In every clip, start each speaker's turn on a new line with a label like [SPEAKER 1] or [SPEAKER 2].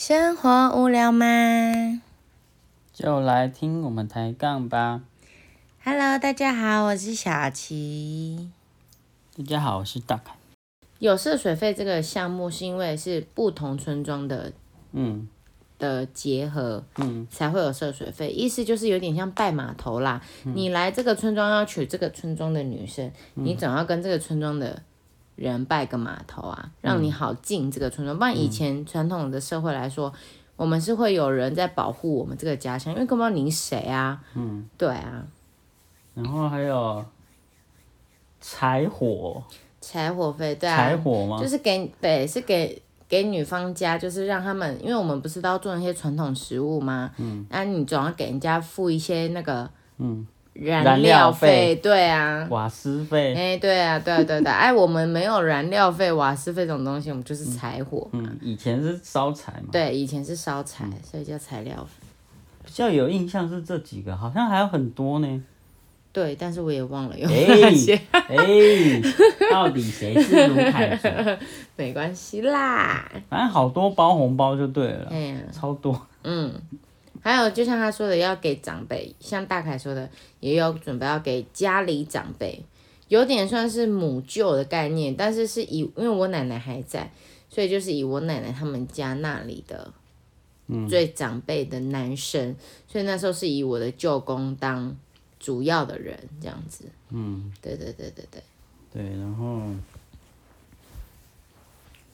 [SPEAKER 1] 生活无聊吗
[SPEAKER 2] 就来听我们抬杠吧。
[SPEAKER 1] ？Hello，大家好，我是小琪。
[SPEAKER 2] 大家好，我是大凯。
[SPEAKER 1] 有涉水费这个项目是因为是不同村庄的
[SPEAKER 2] 嗯
[SPEAKER 1] 的结合，
[SPEAKER 2] 嗯
[SPEAKER 1] 才会有涉水费，意思就是有点像拜码头啦。
[SPEAKER 2] 嗯
[SPEAKER 1] 你来这个村庄要娶这个村庄的女生，你总要跟这个村庄的人拜个码头啊，让你好进这个村庄。不然以前传统的社会来说，我们是会有人在保护我们这个家乡，因为根本不知道你是谁啊。
[SPEAKER 2] 嗯，
[SPEAKER 1] 对啊，
[SPEAKER 2] 然后还有柴火，
[SPEAKER 1] 柴火费，对啊，
[SPEAKER 2] 柴火吗？
[SPEAKER 1] 就是给对，是给给女方家，就是让他们，因为我们不是都要做那些传统食物吗？嗯，那、你总要给人家付一些那个
[SPEAKER 2] 嗯，
[SPEAKER 1] 燃
[SPEAKER 2] 燃料
[SPEAKER 1] 料
[SPEAKER 2] 费
[SPEAKER 1] 对啊。
[SPEAKER 2] 瓦斯费。
[SPEAKER 1] 哎、对啊，对啊对啊对啊，哎，我们没有燃料费、瓦斯费这种东西，我们就是柴火。
[SPEAKER 2] 嗯，以前是烧柴嘛。
[SPEAKER 1] 对，以前是烧柴，所以叫材料费。
[SPEAKER 2] 比较有印象是这几个，好像还有很多呢。
[SPEAKER 1] 对，但是我也忘了有
[SPEAKER 2] 哎
[SPEAKER 1] 哪些，
[SPEAKER 2] 哎，到底谁是卢凯族？
[SPEAKER 1] 没关系啦。
[SPEAKER 2] 反正好多包红包就对了超多。
[SPEAKER 1] 嗯，还有就像他说的，要给长辈，像大凯说的，也有准备要给家里长辈，有点算是母舅的概念，但是是以因为我奶奶还在，所以就是以我奶奶他们家那里的最长辈的男生，所以那时候是以我的舅公当主要的人这样子。
[SPEAKER 2] 嗯，
[SPEAKER 1] 对对对对对，
[SPEAKER 2] 对，然后，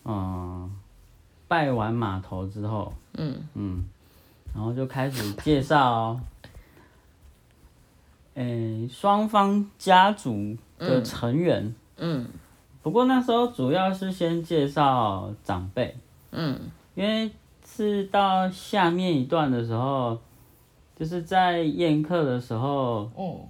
[SPEAKER 2] 嗯，拜完码头之后，
[SPEAKER 1] 嗯。
[SPEAKER 2] 嗯，然后就开始介绍，诶、双方家族的成员。
[SPEAKER 1] 嗯。
[SPEAKER 2] 不过那时候主要是先介绍长辈，
[SPEAKER 1] 嗯。
[SPEAKER 2] 因为是到下面一段的时候，就是在宴客的时候，
[SPEAKER 1] 嗯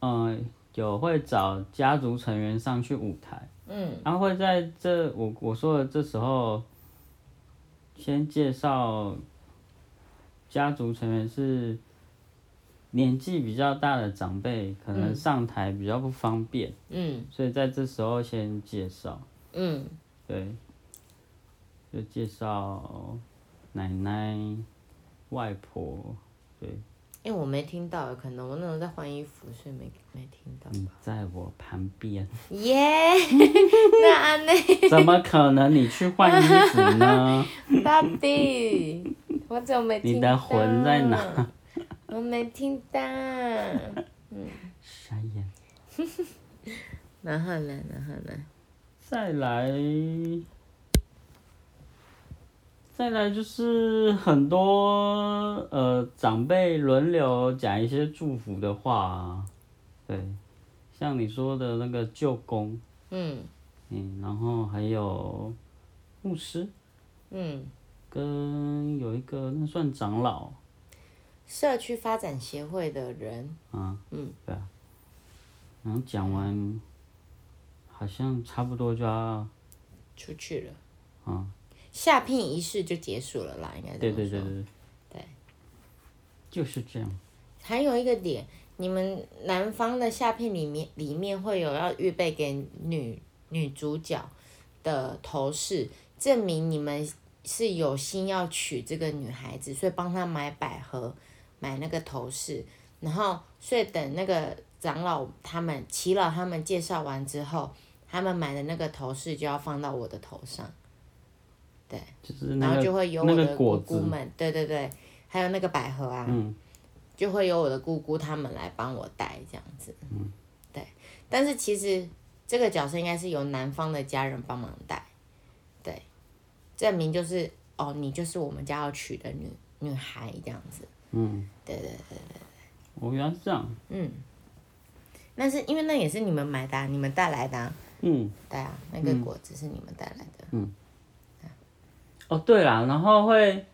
[SPEAKER 2] 嗯，有会找家族成员上去舞台，
[SPEAKER 1] 嗯。
[SPEAKER 2] 然后会在这我我说的这时候，先介绍家族成员是年纪比较大的长辈，可能上台比较不方便，
[SPEAKER 1] 嗯。
[SPEAKER 2] 所以在这时候先介绍，
[SPEAKER 1] 嗯。
[SPEAKER 2] 对，就介绍奶奶、外婆，对，
[SPEAKER 1] 因为我没听到，可能我那时候在换衣服，所以没没听到。
[SPEAKER 2] 你在我旁边，
[SPEAKER 1] 耶、那安内。
[SPEAKER 2] 怎么可能你去换衣服呢？
[SPEAKER 1] 到底我怎么没听到？
[SPEAKER 2] 你的魂在哪？
[SPEAKER 1] 我没听到。
[SPEAKER 2] 傻眼。
[SPEAKER 1] 然后呢？然后呢？
[SPEAKER 2] 再来，再来就是很多呃长辈轮流讲一些祝福的话啊，对，像你说的那个舅公，
[SPEAKER 1] 嗯
[SPEAKER 2] 嗯，然后还有牧师，
[SPEAKER 1] 嗯，
[SPEAKER 2] 跟有一个那算长老？
[SPEAKER 1] 社区发展协会的人，
[SPEAKER 2] 啊，
[SPEAKER 1] 嗯，
[SPEAKER 2] 对啊，然后讲完，好像差不多就要，
[SPEAKER 1] 出去了。
[SPEAKER 2] 啊，
[SPEAKER 1] 下聘仪式就结束了啦，应该这
[SPEAKER 2] 对对对对，
[SPEAKER 1] 对，
[SPEAKER 2] 就是这样，
[SPEAKER 1] 还有一个点，你们男方的下聘里面里面会有要预备给女女主角的头饰，证明你们是有心要娶这个女孩子，所以帮她买百合，买那个头饰，然后所以等那个长老他们齐老他们介绍完之后，他们买的那个头饰就要放到我的头上。然
[SPEAKER 2] 就是那个
[SPEAKER 1] 后就会有我的姑姑们，对对对，还有那个百合啊，
[SPEAKER 2] 嗯。
[SPEAKER 1] 就会有我的姑姑他们来帮我戴这样子，嗯，对。但是其实这个角色应该是由男方的家人帮忙带，对，证明就是哦，你就是我们家要娶的女女孩这样子，
[SPEAKER 2] 嗯，
[SPEAKER 1] 对对对对，
[SPEAKER 2] 我原来是这样，
[SPEAKER 1] 嗯。那是因为那也是你们买的、啊，你们带来的、啊，
[SPEAKER 2] 嗯。
[SPEAKER 1] 对啊，那个果子是你们带来的，嗯。
[SPEAKER 2] 哦，对啦，然后会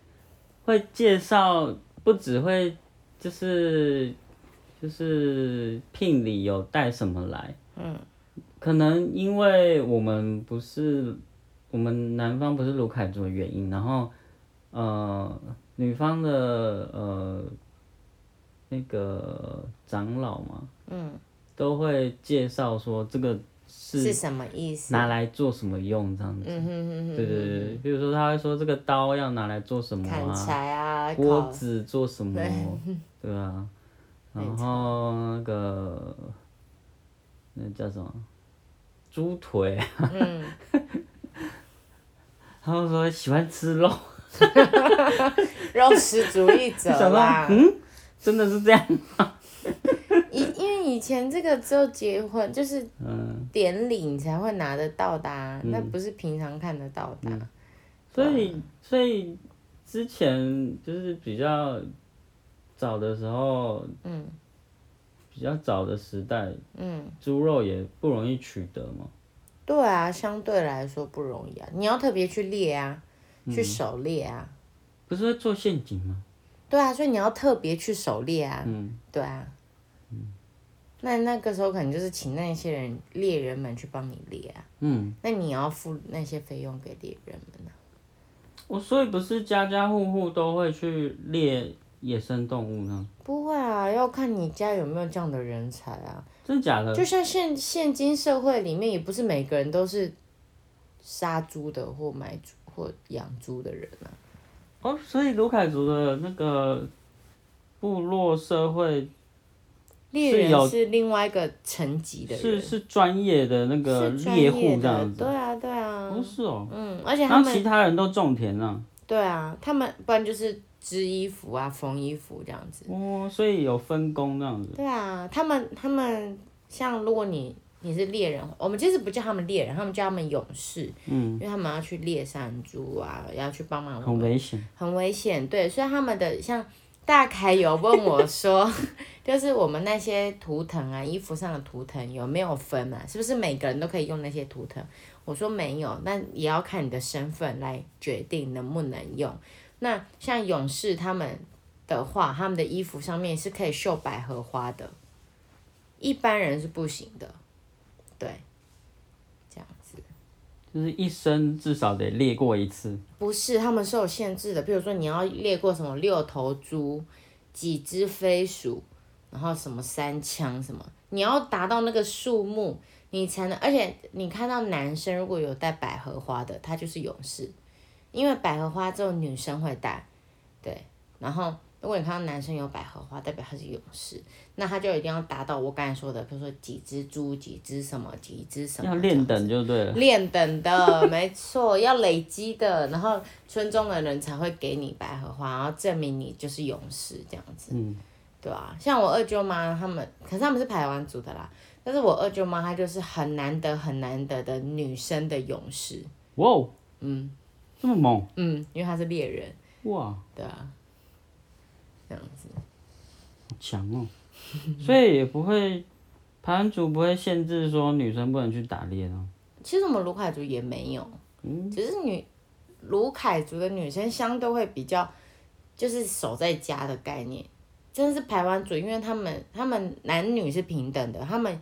[SPEAKER 2] 会介绍，不只会就是就是聘礼有带什么来，
[SPEAKER 1] 嗯，
[SPEAKER 2] 可能因为我们不是我们南方不是卢凯族的原因，然后呃女方的呃那个长老嘛，
[SPEAKER 1] 嗯。
[SPEAKER 2] 都会介绍说这个是
[SPEAKER 1] 是什么意思？
[SPEAKER 2] 拿来做什么用这样子。
[SPEAKER 1] 嗯哼哼哼，
[SPEAKER 2] 对对对，比如说他会说这个刀要拿来做什么
[SPEAKER 1] 柴啊，
[SPEAKER 2] 锅子做什么
[SPEAKER 1] 对，
[SPEAKER 2] 对啊，然后那个那叫什么？猪腿，
[SPEAKER 1] 嗯，
[SPEAKER 2] 他们说喜欢吃肉，
[SPEAKER 1] 肉食主义者
[SPEAKER 2] 想说
[SPEAKER 1] 啦。
[SPEAKER 2] 嗯，真的是这样，
[SPEAKER 1] 以因为以前这个只有结婚就是
[SPEAKER 2] 嗯，
[SPEAKER 1] 典礼你才会拿得到的、啊，那不是平常看得到的啊、
[SPEAKER 2] 所以所以之前就是比较早的时候，
[SPEAKER 1] 嗯。
[SPEAKER 2] 比较早的时代，
[SPEAKER 1] 嗯，
[SPEAKER 2] 猪肉也不容易取得嘛，
[SPEAKER 1] 对啊，相对来说不容易啊，你要特别去猎啊，
[SPEAKER 2] 嗯
[SPEAKER 1] 去狩猎啊，
[SPEAKER 2] 不是会做陷阱吗？
[SPEAKER 1] 对啊，所以你要特别去狩猎啊，
[SPEAKER 2] 嗯，
[SPEAKER 1] 对啊，嗯那那个时候可能就是请那些人猎人们去帮你猎啊，
[SPEAKER 2] 嗯，
[SPEAKER 1] 那你要付那些费用给猎人们啊。
[SPEAKER 2] 我所以不是家家户户都会去猎野生动物呢？
[SPEAKER 1] 啊，要看你家有没有这样的人才啊。
[SPEAKER 2] 真的假的？
[SPEAKER 1] 就像现现今社会里面，也不是每个人都是杀猪的或买猪或养猪的人啊。
[SPEAKER 2] 哦，所以卢凯族的那个部落社会
[SPEAKER 1] 猎人是另外一个层级的人，
[SPEAKER 2] 是是专业的那个猎户
[SPEAKER 1] 的
[SPEAKER 2] 这样，子
[SPEAKER 1] 对。啊对啊
[SPEAKER 2] 不，，是哦。
[SPEAKER 1] 嗯，而且他
[SPEAKER 2] 然后其他人都种田啊。
[SPEAKER 1] 对啊，他们不然就是织衣服啊、缝衣服这样子。
[SPEAKER 2] 哦，所以有分工这样子。
[SPEAKER 1] 对啊，他们他们像如果你你是猎人，我们其实不叫他们猎人，他们叫他们勇士，
[SPEAKER 2] 嗯，
[SPEAKER 1] 因为他们要去猎山猪啊，要去帮忙
[SPEAKER 2] 很危险。
[SPEAKER 1] 很危险，对，所以他们的像大凯有问我说，就是我们那些图腾啊，衣服上的图腾有没有分啊？是不是每个人都可以用那些图腾？我说没有，那也要看你的身份来决定能不能用。那像勇士他们的话，他们的衣服上面是可以绣百合花的，一般人是不行的，对，这样子。
[SPEAKER 2] 就是一生至少得猎过一次。
[SPEAKER 1] 不是，他们是有限制的。比如说，你要猎过什么六头猪、几只飞鼠，然后什么三枪什么，你要达到那个数目，你才能。而且你看到男生如果有带百合花的，他就是勇士，因为百合花只有女生会戴，对。然后如果你看到男生有百合花，代表他是勇士，那他就一定要达到我刚才说的，比如说几只猪、几只什么、几只什么，
[SPEAKER 2] 要练等就对了。
[SPEAKER 1] 练等的，没错，要累积的，然后村中的人才会给你百合花，然后证明你就是勇士这样子，
[SPEAKER 2] 嗯，
[SPEAKER 1] 对啊，像我二舅妈他们，可是他们是排湾族的啦，但是我二舅妈她就是很难得很难得的女生的勇士，
[SPEAKER 2] 哇哦，
[SPEAKER 1] 嗯
[SPEAKER 2] 这么猛？
[SPEAKER 1] 嗯，因为他是猎人，
[SPEAKER 2] 哇，
[SPEAKER 1] 对啊，这样子，
[SPEAKER 2] 好强哦！所以也不会，排湾族不会限制说女生不能去打猎哦。
[SPEAKER 1] 其实我们卢凯族也没有，
[SPEAKER 2] 嗯。
[SPEAKER 1] 只是女卢凯族的女生相对会比较就是守在家的概念，真的是排湾族，因为他们他们男女是平等的，他们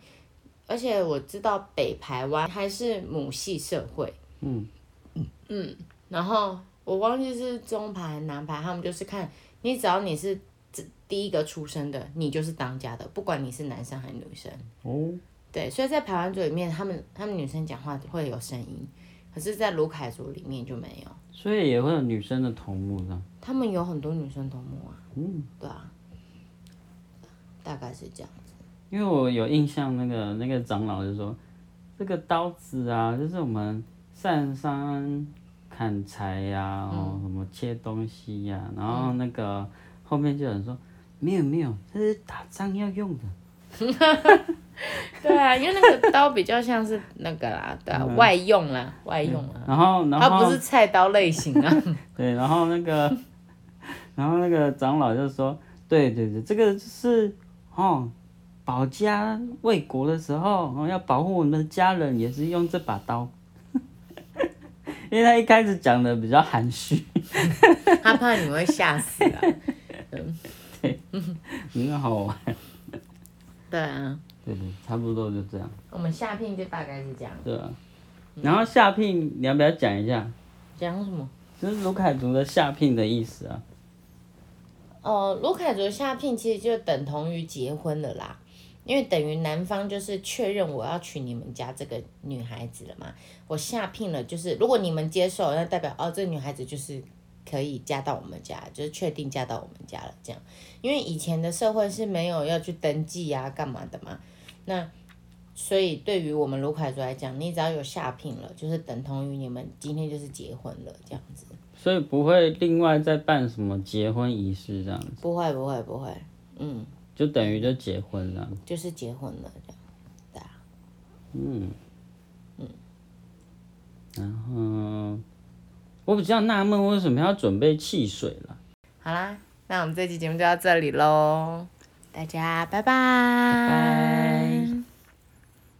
[SPEAKER 1] 而且我知道北排湾还是母系社会，
[SPEAKER 2] 嗯。
[SPEAKER 1] 嗯，然后我忘记是中排还是南排，他们就是看你只要你是第一个出生的，你就是当家的，不管你是男生还是女生。
[SPEAKER 2] 哦，
[SPEAKER 1] 对，所以在排湾族里面，他们他们女生讲话会有声音，可是，在卢凯族里面就没有。
[SPEAKER 2] 所以也会有女生的头目这样。
[SPEAKER 1] 他们有很多女生头目啊，
[SPEAKER 2] 嗯，
[SPEAKER 1] 对啊，大概是这样子。
[SPEAKER 2] 因为我有印象，那个那个长老就说，这个刀子啊，就是我们上山砍柴呀、
[SPEAKER 1] 嗯
[SPEAKER 2] 哦，什么切东西呀、然后那个后面就有人说，没有没有，这是打仗要用的。
[SPEAKER 1] 对啊，因为那个刀比较像是那个啦，对啊，外用啦，外用啦，
[SPEAKER 2] 然后然后
[SPEAKER 1] 它
[SPEAKER 2] 后
[SPEAKER 1] 不是菜刀类型啊。
[SPEAKER 2] 对，然后那个，然后那个长老就说，对对对，这个就是哦，保家卫国的时候，哦，要保护我们的家人，也是用这把刀。因为他一开始讲的比较含蓄，
[SPEAKER 1] 他怕你会吓死啊。
[SPEAKER 2] 很好玩。
[SPEAKER 1] 对啊，
[SPEAKER 2] 对对，差不多就这样，
[SPEAKER 1] 我们下聘就大概是这样。
[SPEAKER 2] 对啊。然后下聘，你要不要讲一下？
[SPEAKER 1] 讲什么？
[SPEAKER 2] 就是卢凯族的下聘的意思啊。
[SPEAKER 1] 哦，卢凯族下聘其实就等同于结婚了啦。因为等于男方就是确认我要娶你们家这个女孩子了嘛，我下聘了，就是如果你们接受，那代表哦，这个女孩子就是可以嫁到我们家，就是确定嫁到我们家了这样。因为以前的社会是没有要去登记啊，干嘛的嘛，那所以对于我们卢凯族来讲，你只要有下聘了，就是等同于你们今天就是结婚了这样子。
[SPEAKER 2] 所以不会另外再办什么结婚仪式这样子，
[SPEAKER 1] 不会不会不会，嗯，
[SPEAKER 2] 就等于就结婚了。
[SPEAKER 1] 就是结婚了这样，对啊。
[SPEAKER 2] 嗯嗯，然后我比较纳闷，为什么要准备汽水了？
[SPEAKER 1] 好啦，那我们这期节目就到这里喽，大家拜拜。
[SPEAKER 2] 拜。